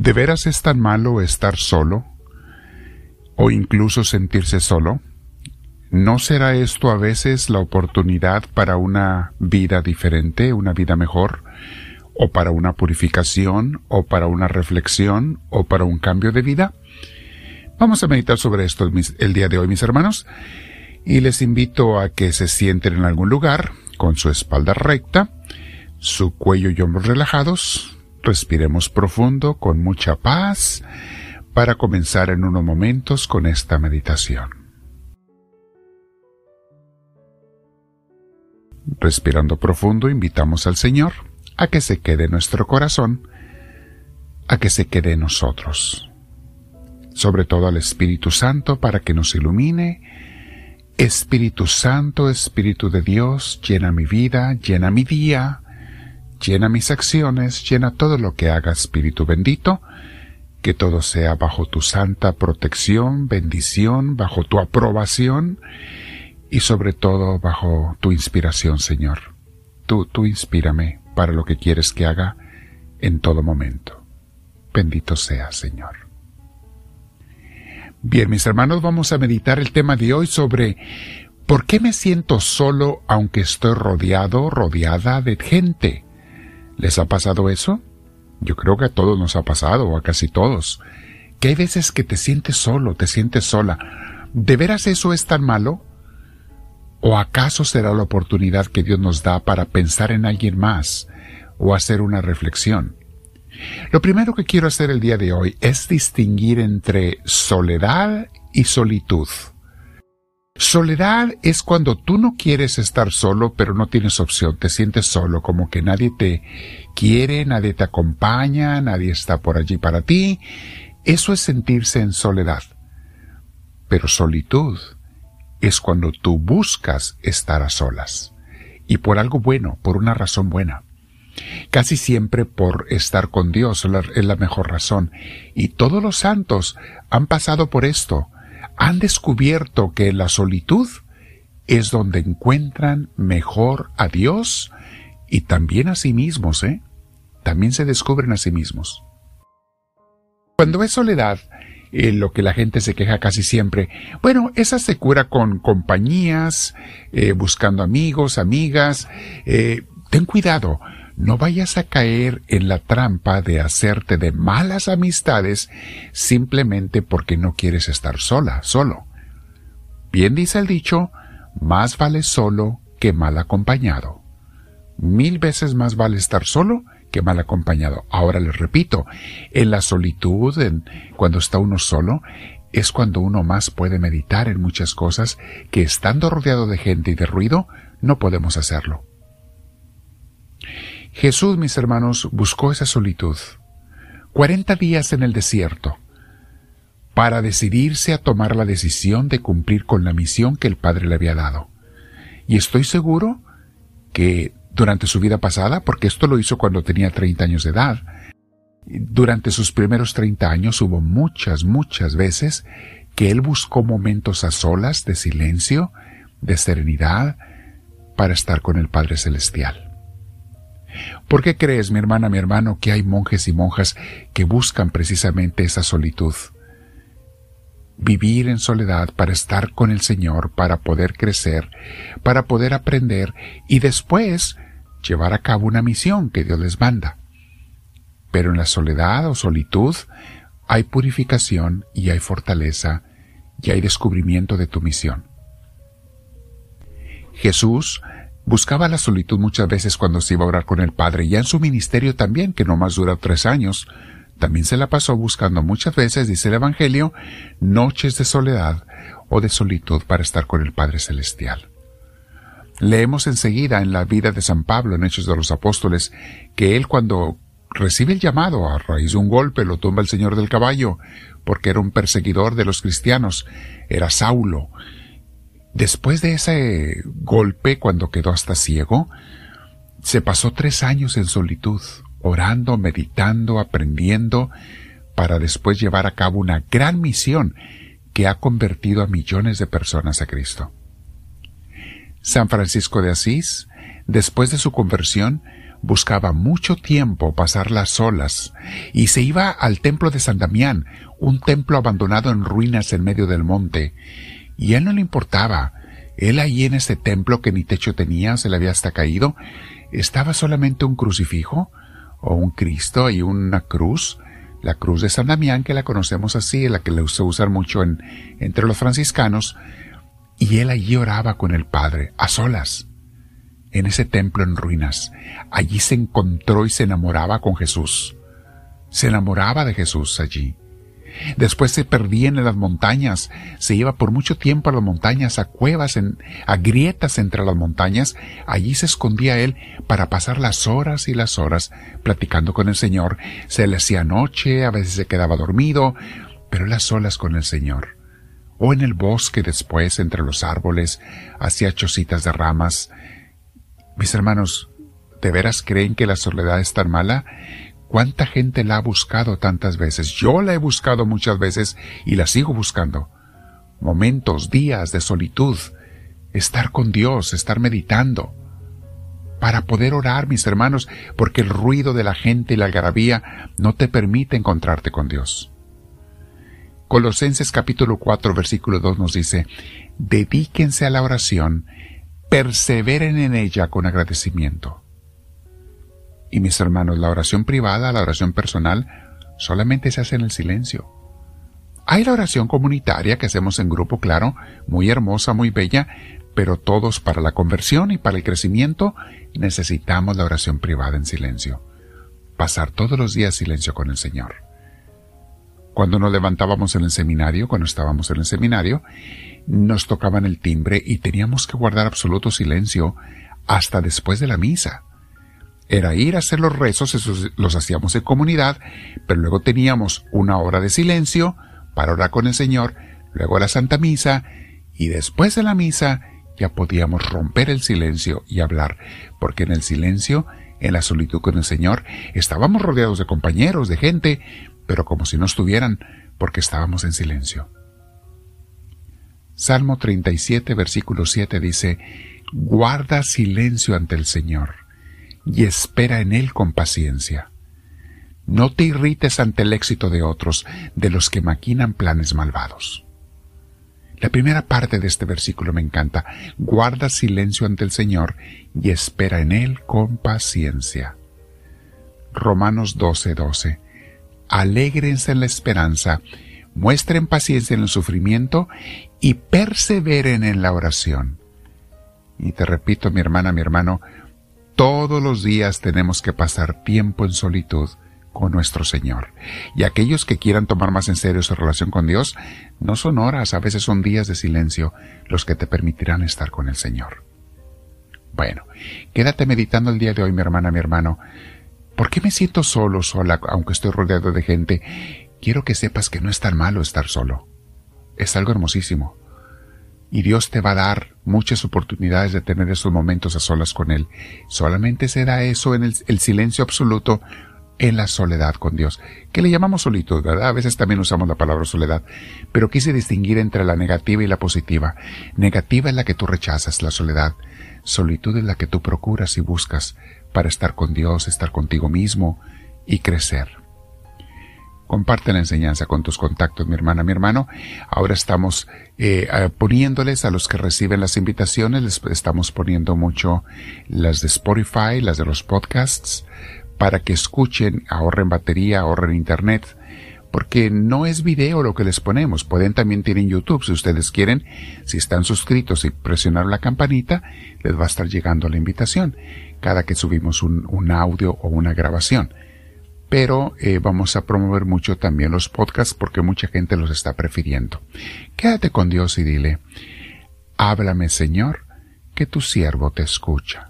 ¿De veras es tan malo estar solo? ¿O incluso sentirse solo? ¿No será esto a veces la oportunidad para una vida diferente, una vida mejor? ¿O para una purificación? ¿O para una reflexión? ¿O para un cambio de vida? Vamos a meditar sobre esto el día de hoy, mis hermanos, y les invito a que se sienten en algún lugar, con su espalda recta, su cuello y hombros relajados, respiremos profundo con mucha paz para comenzar en unos momentos con esta meditación. Respirando profundo, invitamos al Señor a que se quede nuestro corazón, a que se quede nosotros sobre todo al Espíritu Santo para que nos ilumine. Espíritu Santo, Espíritu de Dios, llena mi vida, llena mi día, llena mis acciones, llena todo lo que haga Espíritu bendito, que todo sea bajo tu santa protección, bendición, bajo tu aprobación y sobre todo bajo tu inspiración, Señor. Tú, tú inspírame para lo que quieres que haga en todo momento. Bendito sea, Señor. Bien, mis hermanos, vamos a meditar el tema de hoy sobre ¿por qué me siento solo aunque estoy rodeado, rodeada de gente? ¿Les ha pasado eso? Yo creo que a todos nos ha pasado, o a casi todos, que hay veces que te sientes solo, te sientes sola. ¿De veras eso es tan malo? ¿O acaso será la oportunidad que Dios nos da para pensar en alguien más o hacer una reflexión? Lo primero que quiero hacer el día de hoy es distinguir entre soledad y solitud. Soledad es cuando tú no quieres estar solo, pero no tienes opción, te sientes solo, como que nadie te quiere, nadie te acompaña, nadie está por allí para ti. Eso es sentirse en soledad. Pero solitud es cuando tú buscas estar a solas. Y por algo bueno, por una razón buena. Casi siempre por estar con Dios es la mejor razón. Y todos los santos han pasado por esto. Han descubierto que la solitud es donde encuentran mejor a Dios y también a sí mismos, ¿eh? También se descubren a sí mismos. Cuando es soledad, eh, lo que la gente se queja casi siempre, bueno, esa se cura con compañías, eh, buscando amigos, amigas. Eh, ten cuidado, no vayas a caer en la trampa de hacerte de malas amistades simplemente porque no quieres estar sola, solo. Bien dice el dicho, más vale solo que mal acompañado. Mil veces más vale estar solo que mal acompañado. Ahora les repito, en la solitud, en, cuando está uno solo, es cuando uno más puede meditar en muchas cosas que estando rodeado de gente y de ruido, no podemos hacerlo. Jesús, mis hermanos, buscó esa solitud. Cuarenta días en el desierto para decidirse a tomar la decisión de cumplir con la misión que el Padre le había dado. Y estoy seguro que durante su vida pasada, porque esto lo hizo cuando tenía 30 años de edad, durante sus primeros 30 años hubo muchas, muchas veces que él buscó momentos a solas de silencio, de serenidad, para estar con el Padre Celestial. ¿Por qué crees, mi hermana, mi hermano, que hay monjes y monjas que buscan precisamente esa solitud? Vivir en soledad para estar con el Señor, para poder crecer, para poder aprender y después llevar a cabo una misión que Dios les manda. Pero en la soledad o solitud hay purificación y hay fortaleza y hay descubrimiento de tu misión. Jesús Buscaba la solitud muchas veces cuando se iba a orar con el Padre, ya en su ministerio también, que no más dura tres años. También se la pasó buscando muchas veces, dice el Evangelio, noches de soledad o de solitud para estar con el Padre Celestial. Leemos enseguida en la vida de San Pablo en Hechos de los Apóstoles que él cuando recibe el llamado a raíz de un golpe lo tumba el Señor del caballo porque era un perseguidor de los cristianos, era Saulo, Después de ese golpe, cuando quedó hasta ciego, se pasó tres años en solitud, orando, meditando, aprendiendo, para después llevar a cabo una gran misión que ha convertido a millones de personas a Cristo. San Francisco de Asís, después de su conversión, buscaba mucho tiempo pasar las solas y se iba al templo de San Damián, un templo abandonado en ruinas en medio del monte. Y él no le importaba. Él ahí en ese templo que ni techo tenía, se le había hasta caído, estaba solamente un crucifijo o un Cristo y una cruz, la cruz de San Damián, que la conocemos así, la que se usa mucho en, entre los franciscanos, y él allí oraba con el Padre, a solas, en ese templo en ruinas. Allí se encontró y se enamoraba con Jesús. Se enamoraba de Jesús allí. Después se perdía en las montañas, se iba por mucho tiempo a las montañas, a cuevas, a grietas entre las montañas. Allí se escondía él para pasar las horas y las horas platicando con el Señor. Se le hacía noche, a veces se quedaba dormido, pero las solas con el Señor. O en el bosque después, entre los árboles, hacía chocitas de ramas. Mis hermanos, ¿de veras creen que la soledad es tan mala? ¿Cuánta gente la ha buscado tantas veces? Yo la he buscado muchas veces y la sigo buscando. Momentos, días de solitud, estar con Dios, estar meditando, para poder orar, mis hermanos, porque el ruido de la gente y la algarabía no te permite encontrarte con Dios. Colosenses capítulo 4 versículo 2 nos dice, dedíquense a la oración, perseveren en ella con agradecimiento. Y mis hermanos, la oración privada, la oración personal, solamente se hace en el silencio. Hay la oración comunitaria que hacemos en grupo, claro, muy hermosa, muy bella, pero todos para la conversión y para el crecimiento necesitamos la oración privada en silencio. Pasar todos los días silencio con el Señor. Cuando nos levantábamos en el seminario, cuando estábamos en el seminario, nos tocaban el timbre y teníamos que guardar absoluto silencio hasta después de la misa era ir a hacer los rezos, esos los hacíamos en comunidad, pero luego teníamos una hora de silencio para orar con el Señor, luego la Santa Misa, y después de la misa ya podíamos romper el silencio y hablar, porque en el silencio, en la solitud con el Señor, estábamos rodeados de compañeros, de gente, pero como si no estuvieran, porque estábamos en silencio. Salmo 37, versículo 7 dice, Guarda silencio ante el Señor y espera en Él con paciencia. No te irrites ante el éxito de otros, de los que maquinan planes malvados. La primera parte de este versículo me encanta. Guarda silencio ante el Señor y espera en Él con paciencia. Romanos 12:12. 12. Alégrense en la esperanza, muestren paciencia en el sufrimiento y perseveren en la oración. Y te repito, mi hermana, mi hermano, todos los días tenemos que pasar tiempo en solitud con nuestro Señor. Y aquellos que quieran tomar más en serio su relación con Dios, no son horas, a veces son días de silencio los que te permitirán estar con el Señor. Bueno, quédate meditando el día de hoy, mi hermana, mi hermano. ¿Por qué me siento solo, sola, aunque estoy rodeado de gente? Quiero que sepas que no es tan malo estar solo. Es algo hermosísimo y Dios te va a dar muchas oportunidades de tener esos momentos a solas con Él. Solamente se da eso en el, silencio absoluto, en la soledad con Dios, que le llamamos solitud, ¿verdad? A veces también usamos la palabra soledad, pero quise distinguir entre la negativa y la positiva. Negativa es la que tú rechazas, la soledad. Solitud es la que tú procuras y buscas para estar con Dios, estar contigo mismo y crecer. Comparte la enseñanza con tus contactos, mi hermana, mi hermano. Ahora estamos eh, poniéndoles a los que reciben las invitaciones, les estamos poniendo mucho las de Spotify, las de los podcasts, para que escuchen, ahorren batería, ahorren internet, porque no es video lo que les ponemos. Pueden también tener YouTube si ustedes quieren. Si están suscritos y presionar la campanita, les va a estar llegando la invitación cada que subimos un audio o una grabación pero eh, vamos a promover mucho también los podcasts porque mucha gente los está prefiriendo. Quédate con Dios y dile, háblame Señor, que tu siervo te escucha.